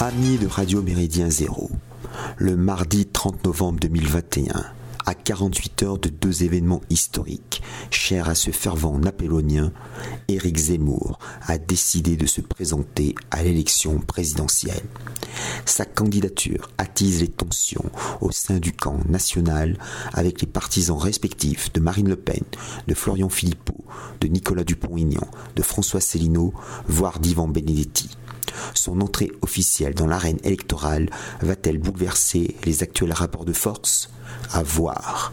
Amis de Radio Méridien Zéro, le mardi 30 novembre 2021, à 48 heures de deux événements historiques, chers à ce fervent napoléonien, Éric Zemmour a décidé de se présenter à l'élection présidentielle. Sa candidature attise les tensions au sein du camp national avec les partisans respectifs de Marine Le Pen, de Florian Philippot, de Nicolas Dupont-Aignan, de François Célineau, voire d'Ivan Benedetti. Son entrée officielle dans l'arène électorale va-t-elle bouleverser les actuels rapports de force? À voir.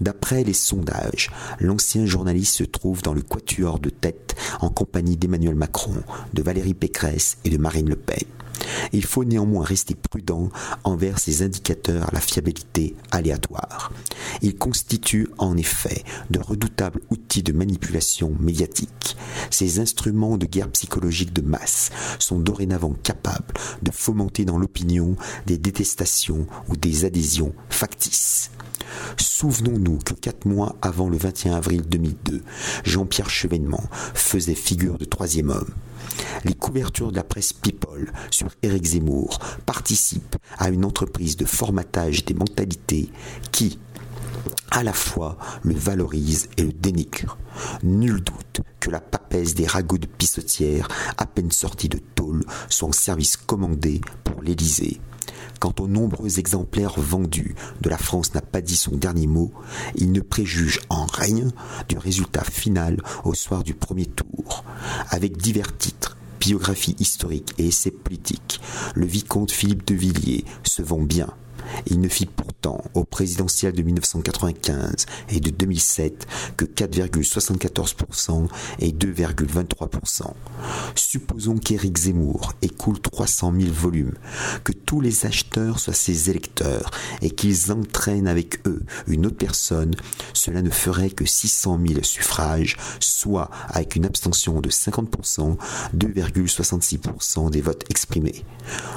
D'après les sondages, l'ancien journaliste se trouve dans le quatuor de tête en compagnie d'Emmanuel Macron, de Valérie Pécresse et de Marine Le Pen. Il faut néanmoins rester prudent envers ces indicateurs à la fiabilité aléatoire. Ils constituent en effet de redoutables outils de manipulation médiatique. Ces instruments de guerre psychologique de masse sont dorénavant capables de fomenter dans l'opinion des détestations ou des adhésions factices. Souvenons-nous que quatre mois avant le 21 avril 2002, Jean-Pierre Chevènement faisait figure de troisième homme. Les couvertures de la presse People sur Éric Zemmour participent à une entreprise de formatage des mentalités qui, à la fois le valorise et le dénigre. Nul doute que la papesse des ragots de pissotière, à peine sortis de tôle, sont en service commandé pour l'Élysée. Quant aux nombreux exemplaires vendus, de la France n'a pas dit son dernier mot, il ne préjuge en rien du résultat final au soir du premier tour. Avec divers titres, biographie historique et essais politiques, le vicomte Philippe de Villiers se vend bien. Il ne fit pourtant au présidentiel de 1995 et de 2007 que 4,74% et 2,23%. Supposons qu'Éric Zemmour écoule 300 000 volumes, que tous les acheteurs soient ses électeurs et qu'ils entraînent avec eux une autre personne, cela ne ferait que 600 000 suffrages, soit avec une abstention de 50%, 2,66% des votes exprimés.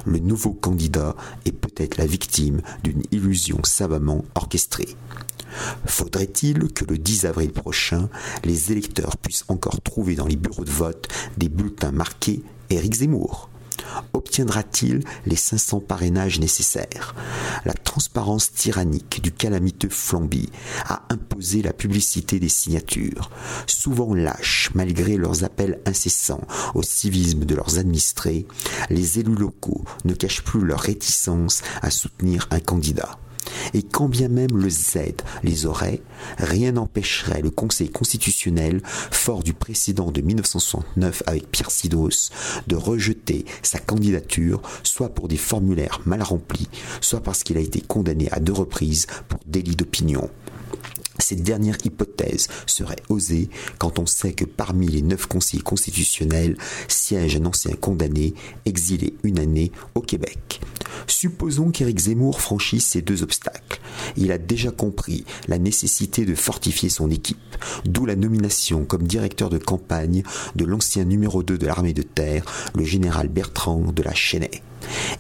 Le nouveau candidat est peut-être la victime d'une illusion savamment orchestrée. Faudrait-il que le 10 avril prochain, les électeurs puissent encore trouver dans les bureaux de vote des bulletins marqués Éric Zemmour? Obtiendra-t-il les 500 parrainages nécessaires? La transparence tyrannique du calamiteux Flamby a imposé la publicité des signatures. Souvent lâches, malgré leurs appels incessants au civisme de leurs administrés, les élus locaux ne cachent plus leur réticence à soutenir un candidat. Et quand bien même le Z les aurait, rien n'empêcherait le Conseil constitutionnel, fort du précédent de 1969 avec Pierre Sidos, de rejeter sa candidature, soit pour des formulaires mal remplis, soit parce qu'il a été condamné à deux reprises pour délit d'opinion. Cette dernière hypothèse serait osée quand on sait que parmi les neuf conseillers constitutionnels siège un ancien condamné exilé une année au Québec. Supposons qu'Éric Zemmour franchisse ces deux obstacles. Il a déjà compris la nécessité de fortifier son équipe, d'où la nomination comme directeur de campagne de l'ancien numéro 2 de l'armée de terre, le général Bertrand de la Chênaie.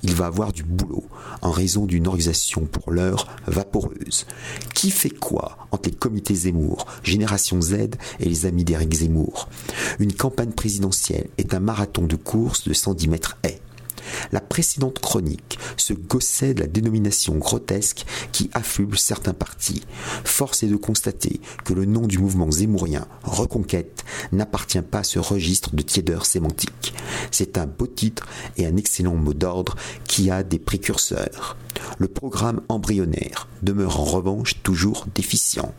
Il va avoir du boulot en raison d'une organisation pour l'heure vaporeuse. Qui fait quoi entre les comités Zemmour, Génération Z et les amis d'Éric Zemmour? Une campagne présidentielle est un marathon de course de 110 mètres haies. La précédente chronique se gossait de la dénomination grotesque qui affuble certains partis. Force est de constater que le nom du mouvement zémourien, Reconquête, n'appartient pas à ce registre de tiédeur sémantique. C'est un beau titre et un excellent mot d'ordre qui a des précurseurs. Le programme embryonnaire demeure en revanche toujours déficient.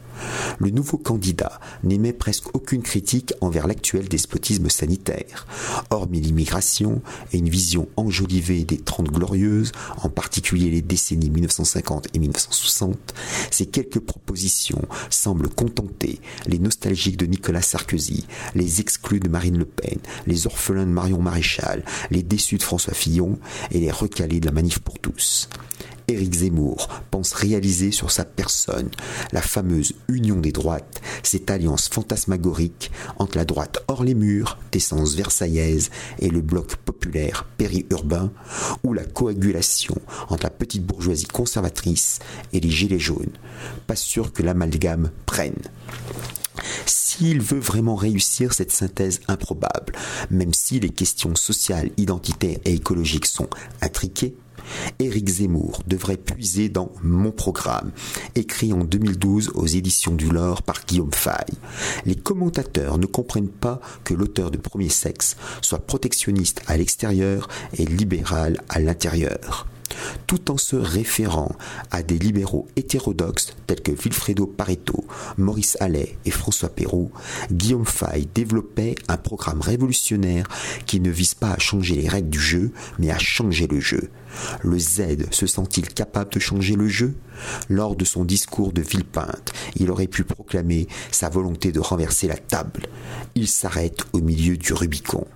Le nouveau candidat n'émet presque aucune critique envers l'actuel despotisme sanitaire. Hormis l'immigration et une vision des Trente Glorieuses, en particulier les décennies 1950 et 1960, ces quelques propositions semblent contenter les nostalgiques de Nicolas Sarkozy, les exclus de Marine Le Pen, les orphelins de Marion Maréchal, les déçus de François Fillon et les recalés de la manif pour tous. Éric Zemmour pense réaliser sur sa personne la fameuse union des droites, cette alliance fantasmagorique entre la droite hors les murs, d'essence versaillaise, et le bloc populaire périurbain, ou la coagulation entre la petite bourgeoisie conservatrice et les gilets jaunes. Pas sûr que l'amalgame prenne. s'il veut vraiment réussir cette synthèse improbable, même si les questions sociales, identitaires et écologiques sont intriquées, Éric Zemmour devrait puiser dans Mon programme, écrit en 2012 aux éditions du Lore par Guillaume Fay. Les commentateurs ne comprennent pas que l'auteur de Premier Sexe soit protectionniste à l'extérieur et libéral à l'intérieur tout en se référant à des libéraux hétérodoxes tels que Vilfredo Pareto, Maurice Allais et François Perrault, Guillaume Fay développait un programme révolutionnaire qui ne vise pas à changer les règles du jeu, mais à changer le jeu. Le Z se sent-il capable de changer le jeu? Lors de son discours de Villepinte, il aurait pu proclamer sa volonté de renverser la table. Il s'arrête au milieu du Rubicon.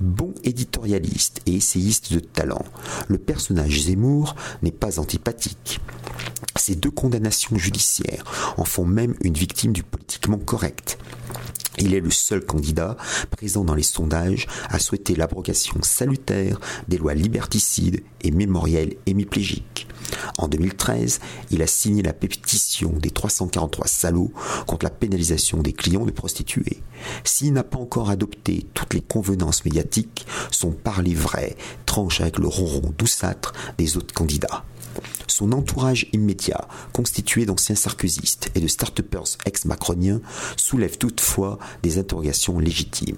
Bon éditorialiste et essayiste de talent, le personnage Zemmour n'est pas antipathique. Ces deux condamnations judiciaires en font même une victime du politiquement correct. Il est le seul candidat présent dans les sondages à souhaiter l'abrogation salutaire des lois liberticides et mémorielles hémiplégiques. En 2013, il a signé la pétition des 343 salauds contre la pénalisation des clients de prostituées. S'il n'a pas encore adopté toutes les convenances médiatiques, son parler vrai tranche avec le ronron douceâtre des autres candidats. Son entourage immédiat, constitué d'anciens sarkozystes et de start-upers ex-macroniens, soulève toutefois des interrogations légitimes.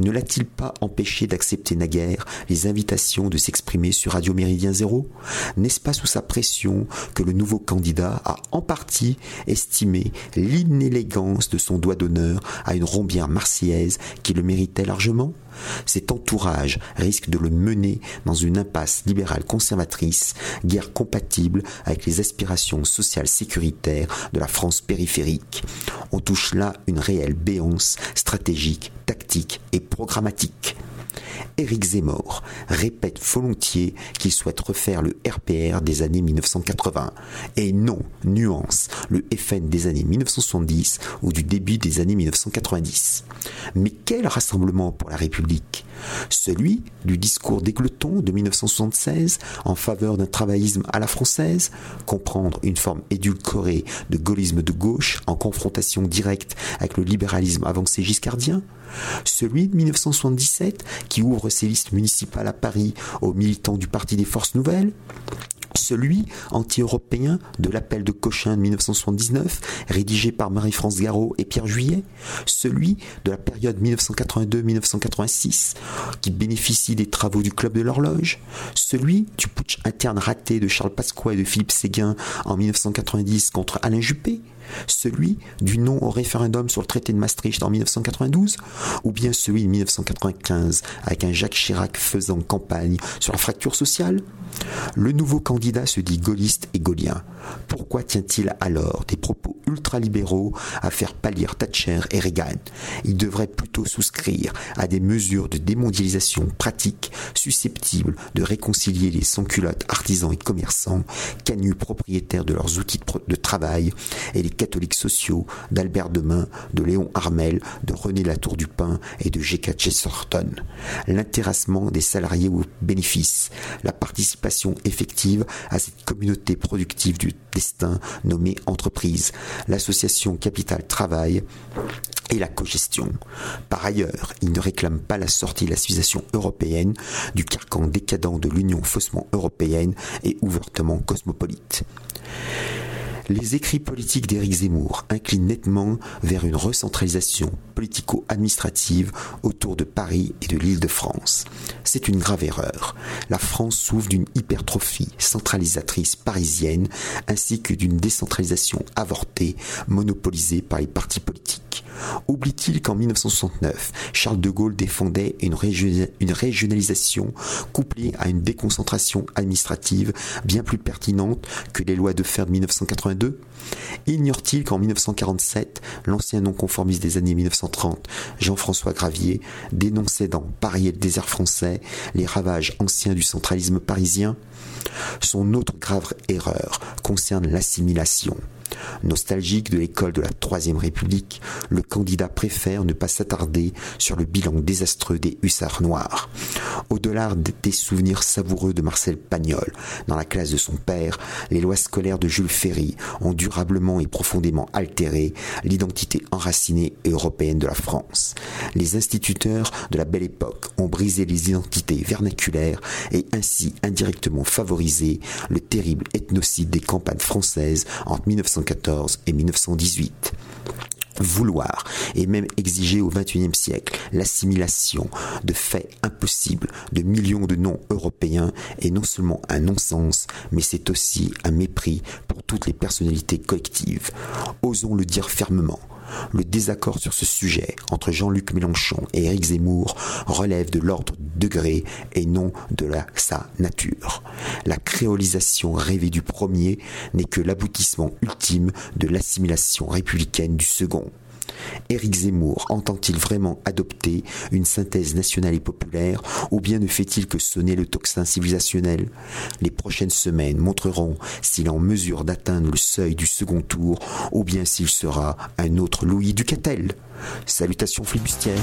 Ne l'a-t-il pas empêché d'accepter naguère les invitations de s'exprimer sur Radio Méridien Zéro? N'est-ce pas sous sa pression que le nouveau candidat a en partie estimé l'inélégance de son doigt d'honneur à une rombière marseillaise qui le méritait largement? Cet entourage risque de le mener dans une impasse libérale conservatrice, guère compatible avec les aspirations sociales sécuritaires de la France périphérique. On touche là une réelle béance stratégique, tactique et programmatique. Éric Zemmour répète volontiers qu'il souhaite refaire le RPR des années 1980 et non, nuance, le FN des années 1970 ou du début des années 1990. Mais quel rassemblement pour la République? Celui du discours d'Égleton de 1976 en faveur d'un travaillisme à la française, comprendre une forme édulcorée de gaullisme de gauche en confrontation directe avec le libéralisme avancé giscardien? Celui de 1977 qui ouvre ses listes municipales à Paris aux militants du Parti des Forces Nouvelles, celui anti-européen de l'appel de Cochin de 1979, rédigé par Marie-France Garot et Pierre Juillet, celui de la période 1982-1986, qui bénéficie des travaux du Club de l'Horloge, celui du putsch interne raté de Charles Pasqua et de Philippe Séguin en 1990 contre Alain Juppé, celui du non au référendum sur le traité de Maastricht en 1992, ou bien celui de 1995 avec un Jacques Chirac faisant campagne sur la fracture sociale? Le nouveau candidat se dit gaulliste et gaulien. Pourquoi tient-il alors des propos ultralibéraux à faire pâlir Thatcher et Reagan? Il devrait plutôt souscrire à des mesures de démondialisation pratiques susceptibles de réconcilier les sans-culottes artisans et commerçants, canus propriétaires de leurs outils de travail et les catholiques sociaux d'Albert Demain, de Léon Armel, de René Latour du Pin et de G.K. Chesterton. L'intéressement des salariés aux bénéfices, la participation effective à cette communauté productive du destin nommée entreprise, l'association Capital Travail et la cogestion. Par ailleurs, il ne réclame pas la sortie de la civilisation européenne du carcan décadent de l'Union faussement européenne et ouvertement cosmopolite. Les écrits politiques d'Éric Zemmour inclinent nettement vers une recentralisation politico-administrative autour de Paris et de l'île de France. C'est une grave erreur. La France souffre d'une hypertrophie centralisatrice parisienne ainsi que d'une décentralisation avortée monopolisée par les partis politiques. Oublie-t-il qu'en 1969, Charles de Gaulle défendait une, régionalisation couplée à une déconcentration administrative bien plus pertinente que les lois de fer de 1982 Ignore-t-il qu'en 1947, l'ancien non-conformiste des années 1930, Jean-François Gravier, dénonçait dans Paris et le désert français les ravages anciens du centralisme parisien Son autre grave erreur concerne l'assimilation. Nostalgique de l'école de la Troisième République, le candidat préfère ne pas s'attarder sur le bilan désastreux des hussards noirs. Au-delà des souvenirs savoureux de Marcel Pagnol, dans la classe de son père, les lois scolaires de Jules Ferry ont durablement et profondément altéré l'identité enracinée européenne de la France. Les instituteurs de la belle époque ont brisé les identités vernaculaires et ainsi indirectement favorisé le terrible ethnocide des campagnes françaises entre 1914 et 1918 vouloir et même exiger au XXIe siècle l'assimilation de faits impossibles de millions de non-européens est non seulement un non-sens, mais c'est aussi un mépris pour toutes les personnalités collectives. Osons le dire fermement. Le désaccord sur ce sujet entre Jean-Luc Mélenchon et Éric Zemmour relève de l'ordre degré et non de la, sa nature. La créolisation rêvée du premier n'est que l'aboutissement ultime de l'assimilation républicaine du second. Éric Zemmour entend-il vraiment adopter une synthèse nationale et populaire ou bien ne fait-il que sonner le tocsin civilisationnel? Les prochaines semaines montreront s'il est en mesure d'atteindre le seuil du second tour ou bien s'il sera un autre Louis Ducatel. Salutations flibustières.